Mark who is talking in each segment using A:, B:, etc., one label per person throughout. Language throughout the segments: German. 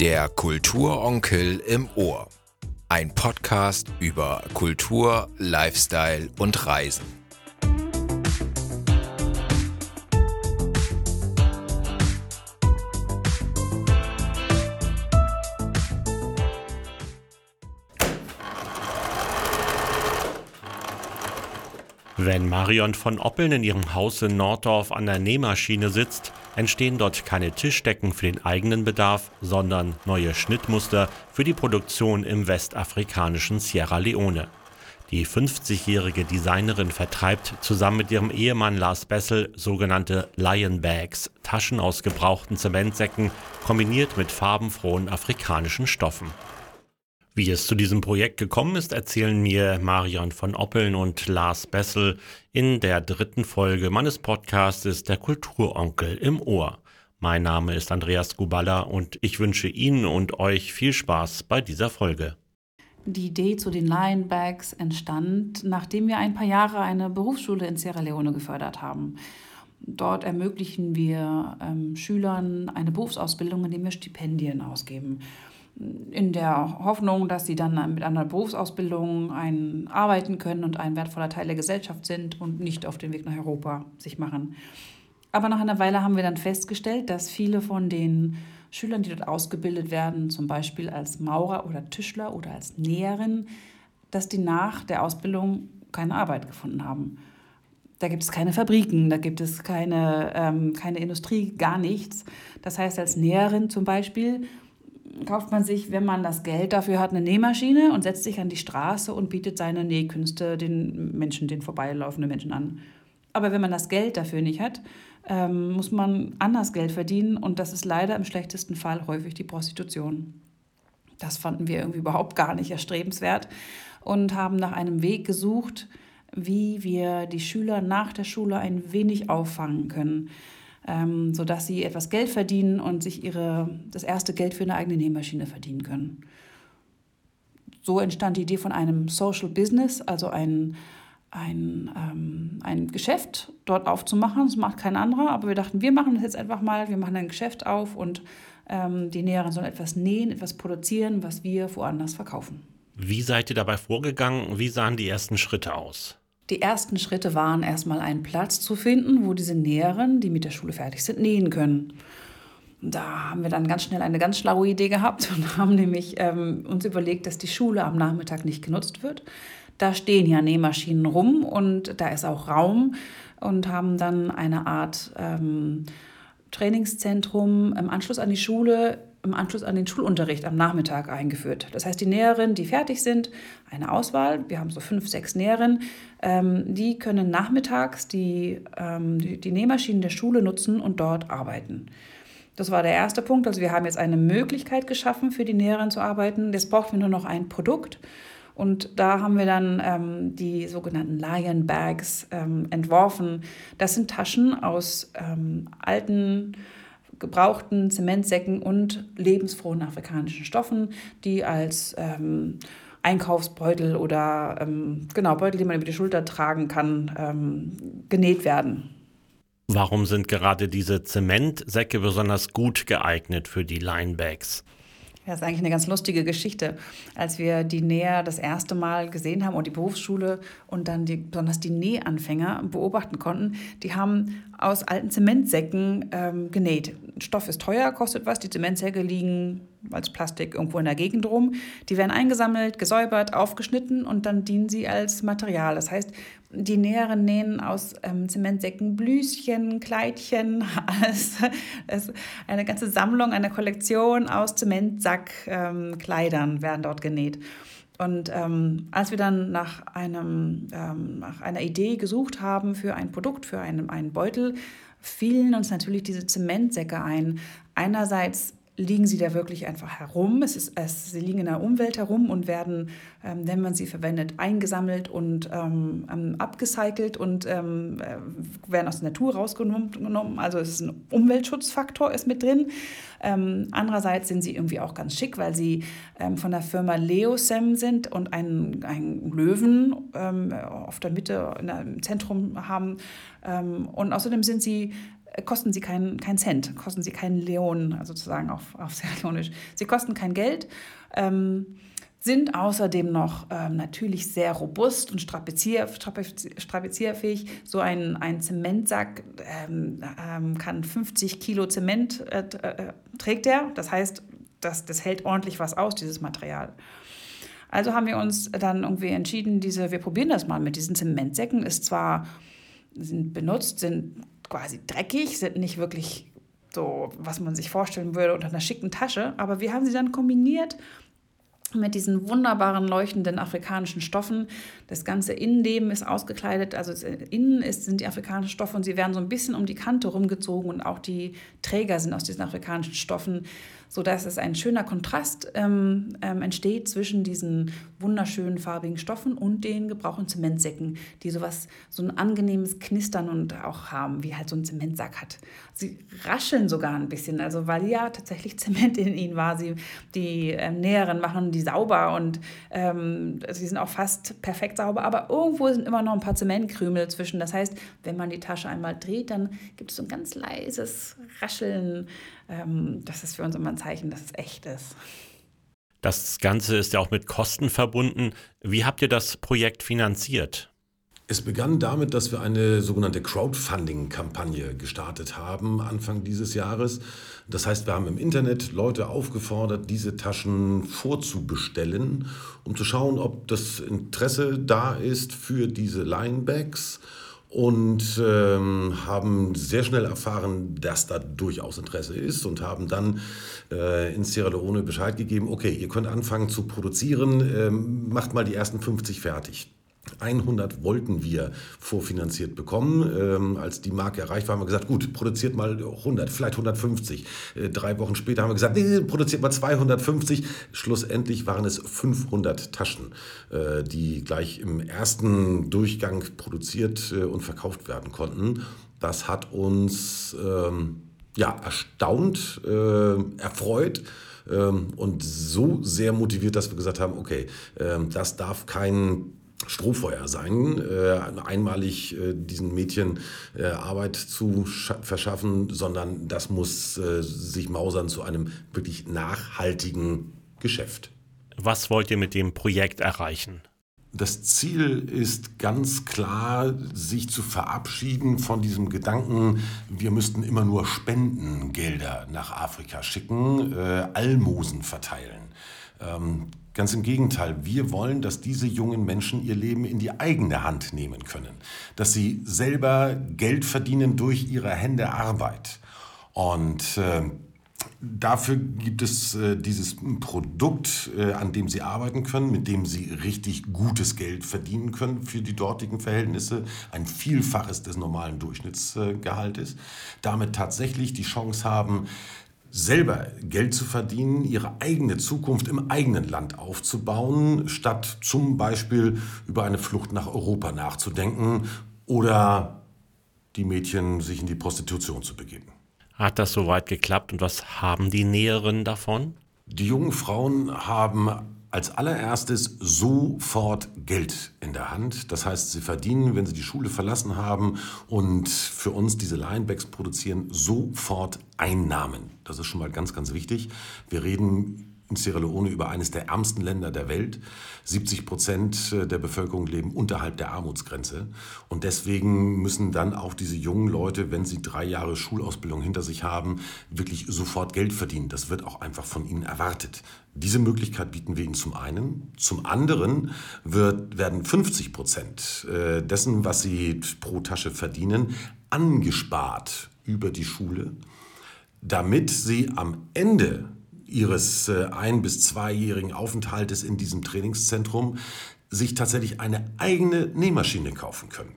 A: Der Kulturonkel im Ohr. Ein Podcast über Kultur, Lifestyle und Reisen.
B: Wenn Marion von Oppeln in ihrem Haus in Norddorf an der Nähmaschine sitzt, entstehen dort keine Tischdecken für den eigenen Bedarf, sondern neue Schnittmuster für die Produktion im westafrikanischen Sierra Leone. Die 50-jährige Designerin vertreibt zusammen mit ihrem Ehemann Lars Bessel sogenannte Lion Bags, Taschen aus gebrauchten Zementsäcken, kombiniert mit farbenfrohen afrikanischen Stoffen. Wie es zu diesem Projekt gekommen ist, erzählen mir Marion von Oppeln und Lars Bessel in der dritten Folge meines Podcasts Der Kulturonkel im Ohr. Mein Name ist Andreas Guballa und ich wünsche Ihnen und euch viel Spaß bei dieser Folge.
C: Die Idee zu den Lion Bags entstand, nachdem wir ein paar Jahre eine Berufsschule in Sierra Leone gefördert haben. Dort ermöglichen wir ähm, Schülern eine Berufsausbildung, indem wir Stipendien ausgeben in der Hoffnung, dass sie dann mit einer Berufsausbildung ein, arbeiten können und ein wertvoller Teil der Gesellschaft sind und nicht auf den Weg nach Europa sich machen. Aber nach einer Weile haben wir dann festgestellt, dass viele von den Schülern, die dort ausgebildet werden, zum Beispiel als Maurer oder Tischler oder als Näherin, dass die nach der Ausbildung keine Arbeit gefunden haben. Da gibt es keine Fabriken, da gibt es keine, ähm, keine Industrie, gar nichts. Das heißt, als Näherin zum Beispiel kauft man sich, wenn man das Geld dafür hat, eine Nähmaschine und setzt sich an die Straße und bietet seine Nähkünste den Menschen, den vorbeilaufenden Menschen an. Aber wenn man das Geld dafür nicht hat, ähm, muss man anders Geld verdienen und das ist leider im schlechtesten Fall häufig die Prostitution. Das fanden wir irgendwie überhaupt gar nicht erstrebenswert und haben nach einem Weg gesucht, wie wir die Schüler nach der Schule ein wenig auffangen können ähm, sodass sie etwas Geld verdienen und sich ihre, das erste Geld für eine eigene Nähmaschine verdienen können. So entstand die Idee von einem Social Business, also ein, ein, ähm, ein Geschäft dort aufzumachen. Das macht kein anderer, aber wir dachten, wir machen das jetzt einfach mal. Wir machen ein Geschäft auf und ähm, die Näherin sollen etwas nähen, etwas produzieren, was wir woanders verkaufen.
B: Wie seid ihr dabei vorgegangen? Wie sahen die ersten Schritte aus?
C: Die ersten Schritte waren erstmal einen Platz zu finden, wo diese Näheren, die mit der Schule fertig sind, nähen können. Da haben wir dann ganz schnell eine ganz schlaue Idee gehabt und haben nämlich ähm, uns überlegt, dass die Schule am Nachmittag nicht genutzt wird. Da stehen ja Nähmaschinen rum und da ist auch Raum und haben dann eine Art ähm, Trainingszentrum im Anschluss an die Schule im Anschluss an den Schulunterricht am Nachmittag eingeführt. Das heißt, die Näherinnen, die fertig sind, eine Auswahl, wir haben so fünf, sechs Näherinnen, ähm, die können nachmittags die, ähm, die, die Nähmaschinen der Schule nutzen und dort arbeiten. Das war der erste Punkt. Also wir haben jetzt eine Möglichkeit geschaffen, für die Näherinnen zu arbeiten. Jetzt brauchen wir nur noch ein Produkt. Und da haben wir dann ähm, die sogenannten Lion Bags ähm, entworfen. Das sind Taschen aus ähm, alten gebrauchten Zementsäcken und lebensfrohen afrikanischen Stoffen, die als ähm, Einkaufsbeutel oder ähm, genau Beutel, die man über die Schulter tragen kann, ähm, genäht werden.
B: Warum sind gerade diese Zementsäcke besonders gut geeignet für die Linebags?
C: Das ist eigentlich eine ganz lustige Geschichte. Als wir die Näher das erste Mal gesehen haben und die Berufsschule und dann die, besonders die Nähanfänger beobachten konnten, die haben aus alten Zementsäcken ähm, genäht. Stoff ist teuer, kostet was. Die Zementsäcke liegen als Plastik irgendwo in der Gegend rum. Die werden eingesammelt, gesäubert, aufgeschnitten und dann dienen sie als Material. Das heißt, die Näheren nähen aus ähm, Zementsäcken Blüschen, Kleidchen, alles, alles, eine ganze Sammlung, eine Kollektion aus Zementsackkleidern ähm, werden dort genäht. Und ähm, als wir dann nach, einem, ähm, nach einer Idee gesucht haben für ein Produkt, für einen, einen Beutel, fielen uns natürlich diese Zementsäcke ein. Einerseits liegen sie da wirklich einfach herum. Es ist, es, sie liegen in der Umwelt herum und werden, ähm, wenn man sie verwendet, eingesammelt und ähm, ähm abgecycelt und ähm, äh, werden aus der Natur rausgenommen. Also es ist ein Umweltschutzfaktor ist mit drin. Ähm, andererseits sind sie irgendwie auch ganz schick, weil sie ähm, von der Firma Leosem sind und einen, einen Löwen auf der Mitte, im Zentrum haben. und außerdem sind sie kosten sie keinen kein Cent, kosten sie keinen Leon, also sozusagen auf, auf Seralionisch. Sie kosten kein Geld. Ähm, sind außerdem noch ähm, natürlich sehr robust und strapazier, strapazierfähig. So ein, ein Zementsack ähm, ähm, kann 50 Kilo Zement äh, äh, trägt er. Das heißt, das, das hält ordentlich was aus, dieses Material. Also haben wir uns dann irgendwie entschieden, diese, wir probieren das mal mit diesen Zementsäcken. Ist zwar sind benutzt, sind quasi dreckig, sind nicht wirklich so, was man sich vorstellen würde unter einer schicken Tasche, aber wir haben sie dann kombiniert mit diesen wunderbaren leuchtenden afrikanischen Stoffen. Das ganze Innenleben ist ausgekleidet, also innen ist, sind die afrikanischen Stoffe und sie werden so ein bisschen um die Kante rumgezogen und auch die Träger sind aus diesen afrikanischen Stoffen sodass es ein schöner Kontrast ähm, ähm, entsteht zwischen diesen wunderschönen farbigen Stoffen und den gebrauchten Zementsäcken, die sowas, so ein angenehmes Knistern und auch haben, wie halt so ein Zementsack hat. Sie rascheln sogar ein bisschen, also weil ja tatsächlich Zement in ihnen war. Sie, die ähm, Näheren machen die sauber und ähm, sie sind auch fast perfekt sauber, aber irgendwo sind immer noch ein paar Zementkrümel zwischen. Das heißt, wenn man die Tasche einmal dreht, dann gibt es so ein ganz leises Rascheln ähm, das ist für uns immer ein Zeichen, dass es echt ist.
B: Das Ganze ist ja auch mit Kosten verbunden. Wie habt ihr das Projekt finanziert?
D: Es begann damit, dass wir eine sogenannte Crowdfunding-Kampagne gestartet haben Anfang dieses Jahres. Das heißt, wir haben im Internet Leute aufgefordert, diese Taschen vorzubestellen, um zu schauen, ob das Interesse da ist für diese Linebags und ähm, haben sehr schnell erfahren, dass da durchaus Interesse ist und haben dann äh, in Sierra Leone Bescheid gegeben, okay, ihr könnt anfangen zu produzieren, ähm, macht mal die ersten 50 fertig. 100 wollten wir vorfinanziert bekommen. Ähm, als die Marke erreicht war, haben wir gesagt, gut, produziert mal 100, vielleicht 150. Äh, drei Wochen später haben wir gesagt, nee, produziert mal 250. Schlussendlich waren es 500 Taschen, äh, die gleich im ersten Durchgang produziert äh, und verkauft werden konnten. Das hat uns ähm, ja, erstaunt, äh, erfreut ähm, und so sehr motiviert, dass wir gesagt haben, okay, äh, das darf kein Strohfeuer sein, äh, einmalig äh, diesen Mädchen äh, Arbeit zu verschaffen, sondern das muss äh, sich mausern zu einem wirklich nachhaltigen Geschäft.
B: Was wollt ihr mit dem Projekt erreichen?
D: Das Ziel ist ganz klar, sich zu verabschieden von diesem Gedanken, wir müssten immer nur Spendengelder nach Afrika schicken, äh, Almosen verteilen. Ähm, Ganz im Gegenteil, wir wollen, dass diese jungen Menschen ihr Leben in die eigene Hand nehmen können, dass sie selber Geld verdienen durch ihre Hände Arbeit. Und äh, dafür gibt es äh, dieses Produkt, äh, an dem sie arbeiten können, mit dem sie richtig gutes Geld verdienen können für die dortigen Verhältnisse, ein Vielfaches des normalen Durchschnittsgehaltes, damit tatsächlich die Chance haben, selber Geld zu verdienen, ihre eigene Zukunft im eigenen Land aufzubauen, statt zum Beispiel über eine Flucht nach Europa nachzudenken oder die Mädchen sich in die Prostitution zu begeben.
B: Hat das soweit geklappt und was haben die Näheren davon?
D: Die jungen Frauen haben als allererstes sofort Geld in der Hand. Das heißt, sie verdienen, wenn sie die Schule verlassen haben und für uns diese Linebacks produzieren, sofort Einnahmen. Das ist schon mal ganz, ganz wichtig. Wir reden Sierra Leone über eines der ärmsten Länder der Welt. 70 Prozent der Bevölkerung leben unterhalb der Armutsgrenze. Und deswegen müssen dann auch diese jungen Leute, wenn sie drei Jahre Schulausbildung hinter sich haben, wirklich sofort Geld verdienen. Das wird auch einfach von ihnen erwartet. Diese Möglichkeit bieten wir ihnen zum einen. Zum anderen wird, werden 50 Prozent äh, dessen, was sie pro Tasche verdienen, angespart über die Schule, damit sie am Ende ihres äh, ein- bis zweijährigen Aufenthaltes in diesem Trainingszentrum sich tatsächlich eine eigene Nähmaschine kaufen können.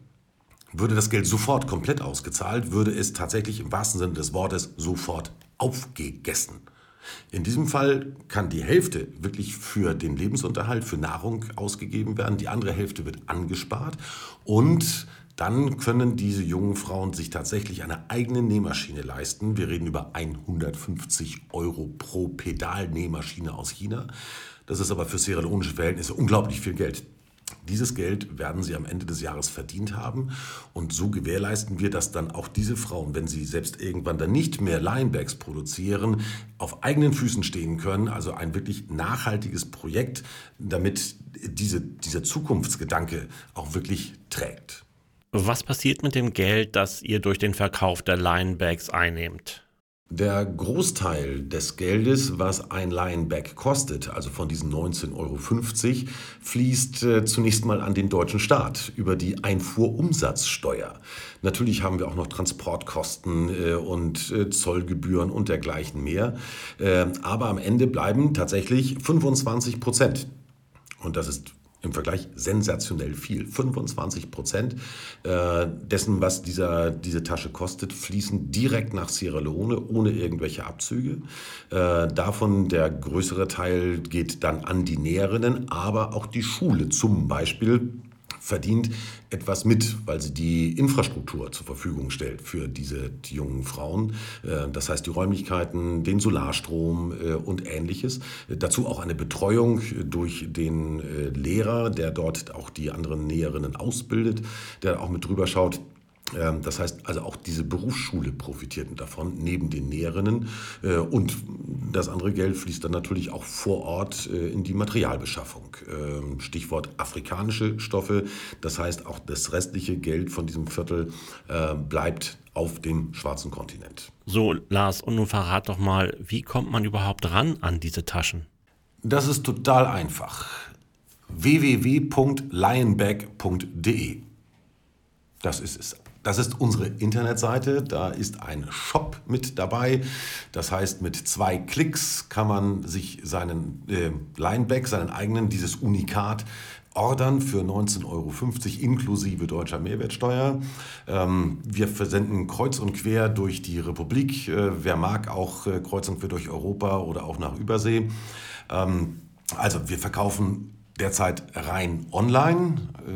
D: Würde das Geld sofort komplett ausgezahlt, würde es tatsächlich im wahrsten Sinne des Wortes sofort aufgegessen. In diesem Fall kann die Hälfte wirklich für den Lebensunterhalt, für Nahrung ausgegeben werden, die andere Hälfte wird angespart und dann können diese jungen Frauen sich tatsächlich eine eigene Nähmaschine leisten. Wir reden über 150 Euro pro Pedalnähmaschine aus China. Das ist aber für sierra Verhältnisse unglaublich viel Geld. Dieses Geld werden sie am Ende des Jahres verdient haben und so gewährleisten wir, dass dann auch diese Frauen, wenn sie selbst irgendwann dann nicht mehr Linebags produzieren, auf eigenen Füßen stehen können. Also ein wirklich nachhaltiges Projekt, damit diese, dieser Zukunftsgedanke auch wirklich trägt.
B: Was passiert mit dem Geld, das ihr durch den Verkauf der Linebags einnehmt?
D: Der Großteil des Geldes, was ein Lionback kostet, also von diesen 19,50 Euro, fließt äh, zunächst mal an den deutschen Staat über die Einfuhrumsatzsteuer. Natürlich haben wir auch noch Transportkosten äh, und äh, Zollgebühren und dergleichen mehr. Äh, aber am Ende bleiben tatsächlich 25 Prozent. Und das ist im Vergleich sensationell viel. 25 Prozent äh, dessen, was dieser, diese Tasche kostet, fließen direkt nach Sierra Leone ohne irgendwelche Abzüge. Äh, davon der größere Teil geht dann an die Näherinnen, aber auch die Schule zum Beispiel verdient etwas mit, weil sie die Infrastruktur zur Verfügung stellt für diese die jungen Frauen. Äh, das heißt die Räumlichkeiten, den Solarstrom äh, und ähnliches. Dazu auch eine Betreuung durch den äh, Lehrer, der dort auch die anderen Näherinnen ausbildet, der auch mit drüber schaut, das heißt also auch diese Berufsschule profitierten davon, neben den Näherinnen. Äh, und das andere Geld fließt dann natürlich auch vor Ort äh, in die Materialbeschaffung. Ähm, Stichwort afrikanische Stoffe. Das heißt auch das restliche Geld von diesem Viertel äh, bleibt auf dem schwarzen Kontinent.
B: So, Lars, und nun verrat doch mal, wie kommt man überhaupt ran an diese Taschen?
D: Das ist total einfach. www.lionbag.de Das ist es. Das ist unsere Internetseite. Da ist ein Shop mit dabei. Das heißt, mit zwei Klicks kann man sich seinen äh, Lineback, seinen eigenen, dieses Unikat ordern für 19,50 Euro inklusive deutscher Mehrwertsteuer. Ähm, wir versenden kreuz und quer durch die Republik. Äh, wer mag, auch äh, kreuz und quer durch Europa oder auch nach Übersee. Ähm, also wir verkaufen derzeit rein online,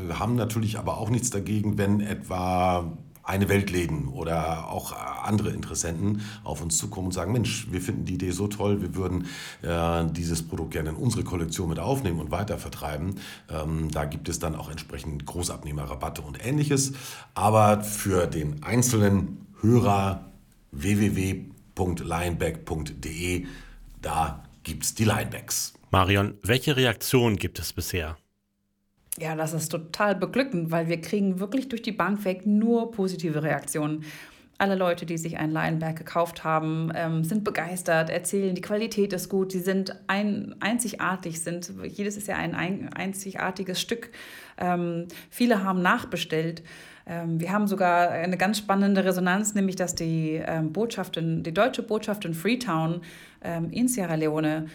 D: äh, haben natürlich aber auch nichts dagegen, wenn etwa eine Weltläden oder auch andere Interessenten auf uns zukommen und sagen, Mensch, wir finden die Idee so toll, wir würden äh, dieses Produkt gerne in unsere Kollektion mit aufnehmen und weiter vertreiben. Ähm, da gibt es dann auch entsprechend Großabnehmerrabatte und ähnliches. Aber für den einzelnen Hörer www.lineback.de, da gibt es die Linebacks.
B: Marion, welche Reaktion gibt es bisher?
C: Ja, das ist total beglückend, weil wir kriegen wirklich durch die Bank weg nur positive Reaktionen. Alle Leute, die sich ein Lionberg gekauft haben, ähm, sind begeistert, erzählen, die Qualität ist gut, sie sind ein, einzigartig, sind, jedes ist ja ein, ein einzigartiges Stück. Ähm, viele haben nachbestellt. Ähm, wir haben sogar eine ganz spannende Resonanz, nämlich dass die ähm, Botschaft in, die deutsche Botschaft in Freetown ähm, in Sierra Leone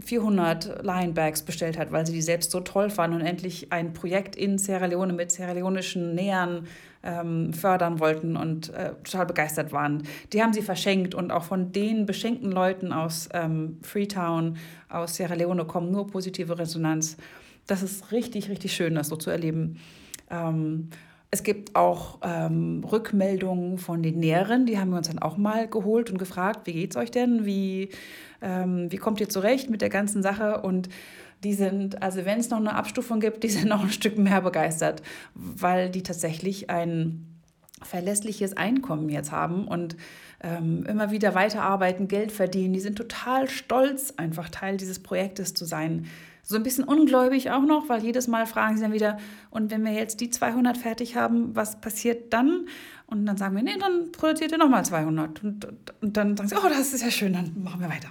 C: 400 Lionbags bestellt hat, weil sie die selbst so toll fanden und endlich ein Projekt in Sierra Leone mit sierra-leonischen Nähern fördern wollten und äh, total begeistert waren. Die haben sie verschenkt und auch von den beschenkten Leuten aus Freetown, aus Sierra Leone kommen nur positive Resonanz. Das ist richtig, richtig schön, das so zu erleben. Ähm, es gibt auch ähm, Rückmeldungen von den Näheren, die haben wir uns dann auch mal geholt und gefragt, wie geht's euch denn? Wie, ähm, wie kommt ihr zurecht mit der ganzen Sache? Und die sind, also wenn es noch eine Abstufung gibt, die sind noch ein Stück mehr begeistert, weil die tatsächlich ein verlässliches Einkommen jetzt haben und ähm, immer wieder weiterarbeiten, Geld verdienen. Die sind total stolz, einfach Teil dieses Projektes zu sein so ein bisschen ungläubig auch noch, weil jedes Mal fragen sie dann wieder, und wenn wir jetzt die 200 fertig haben, was passiert dann? Und dann sagen wir, nee, dann produziert ihr nochmal 200. Und, und dann sagen sie, oh, das ist ja schön, dann machen wir weiter.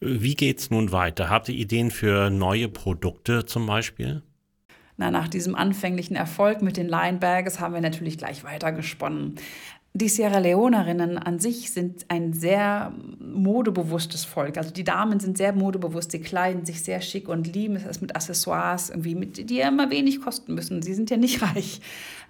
B: Wie geht es nun weiter? Habt ihr Ideen für neue Produkte zum Beispiel?
C: Na, nach diesem anfänglichen Erfolg mit den Linebags haben wir natürlich gleich weitergesponnen. Die Sierra Leonerinnen an sich sind ein sehr modebewusstes Volk. Also die Damen sind sehr modebewusst, sie kleiden sich sehr schick und lieben es mit Accessoires, irgendwie mit, die ja immer wenig kosten müssen. Sie sind ja nicht reich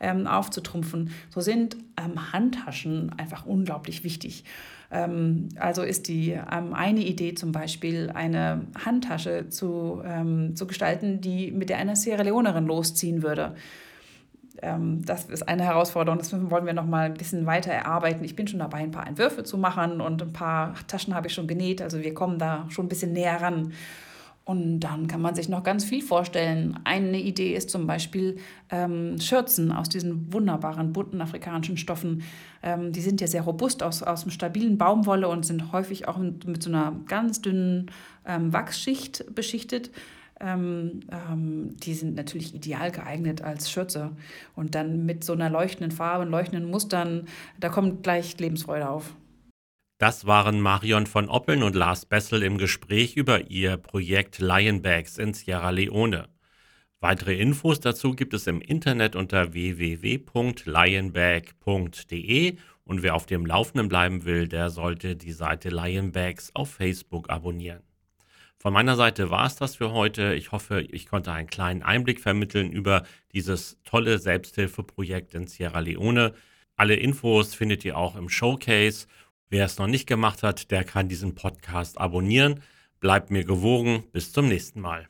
C: ähm, aufzutrumpfen. So sind ähm, Handtaschen einfach unglaublich wichtig. Ähm, also ist die ähm, eine Idee zum Beispiel, eine Handtasche zu, ähm, zu gestalten, die mit der einer Sierra Leonerin losziehen würde das ist eine Herausforderung. Das wollen wir noch mal ein bisschen weiter erarbeiten. Ich bin schon dabei, ein paar Entwürfe zu machen und ein paar Taschen habe ich schon genäht. Also wir kommen da schon ein bisschen näher ran. Und dann kann man sich noch ganz viel vorstellen. Eine Idee ist zum Beispiel ähm, Schürzen aus diesen wunderbaren bunten afrikanischen Stoffen. Ähm, die sind ja sehr robust aus, aus einem stabilen Baumwolle und sind häufig auch mit, mit so einer ganz dünnen ähm, Wachsschicht beschichtet. Ähm, ähm, die sind natürlich ideal geeignet als Schürze. Und dann mit so einer leuchtenden Farbe und leuchtenden Mustern, da kommt gleich Lebensfreude auf.
B: Das waren Marion von Oppeln und Lars Bessel im Gespräch über ihr Projekt Lionbags in Sierra Leone. Weitere Infos dazu gibt es im Internet unter www.lionbag.de und wer auf dem Laufenden bleiben will, der sollte die Seite Lionbags auf Facebook abonnieren. Von meiner Seite war es das für heute. Ich hoffe, ich konnte einen kleinen Einblick vermitteln über dieses tolle Selbsthilfeprojekt in Sierra Leone. Alle Infos findet ihr auch im Showcase Wer es noch nicht gemacht hat, der kann diesen Podcast abonnieren. Bleibt mir gewogen. Bis zum nächsten Mal.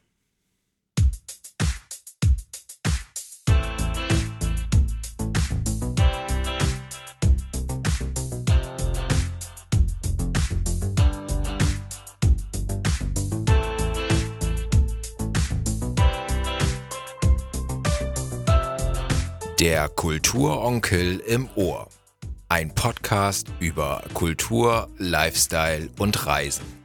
A: Der Kulturonkel im Ohr. Ein Podcast über Kultur, Lifestyle und Reisen.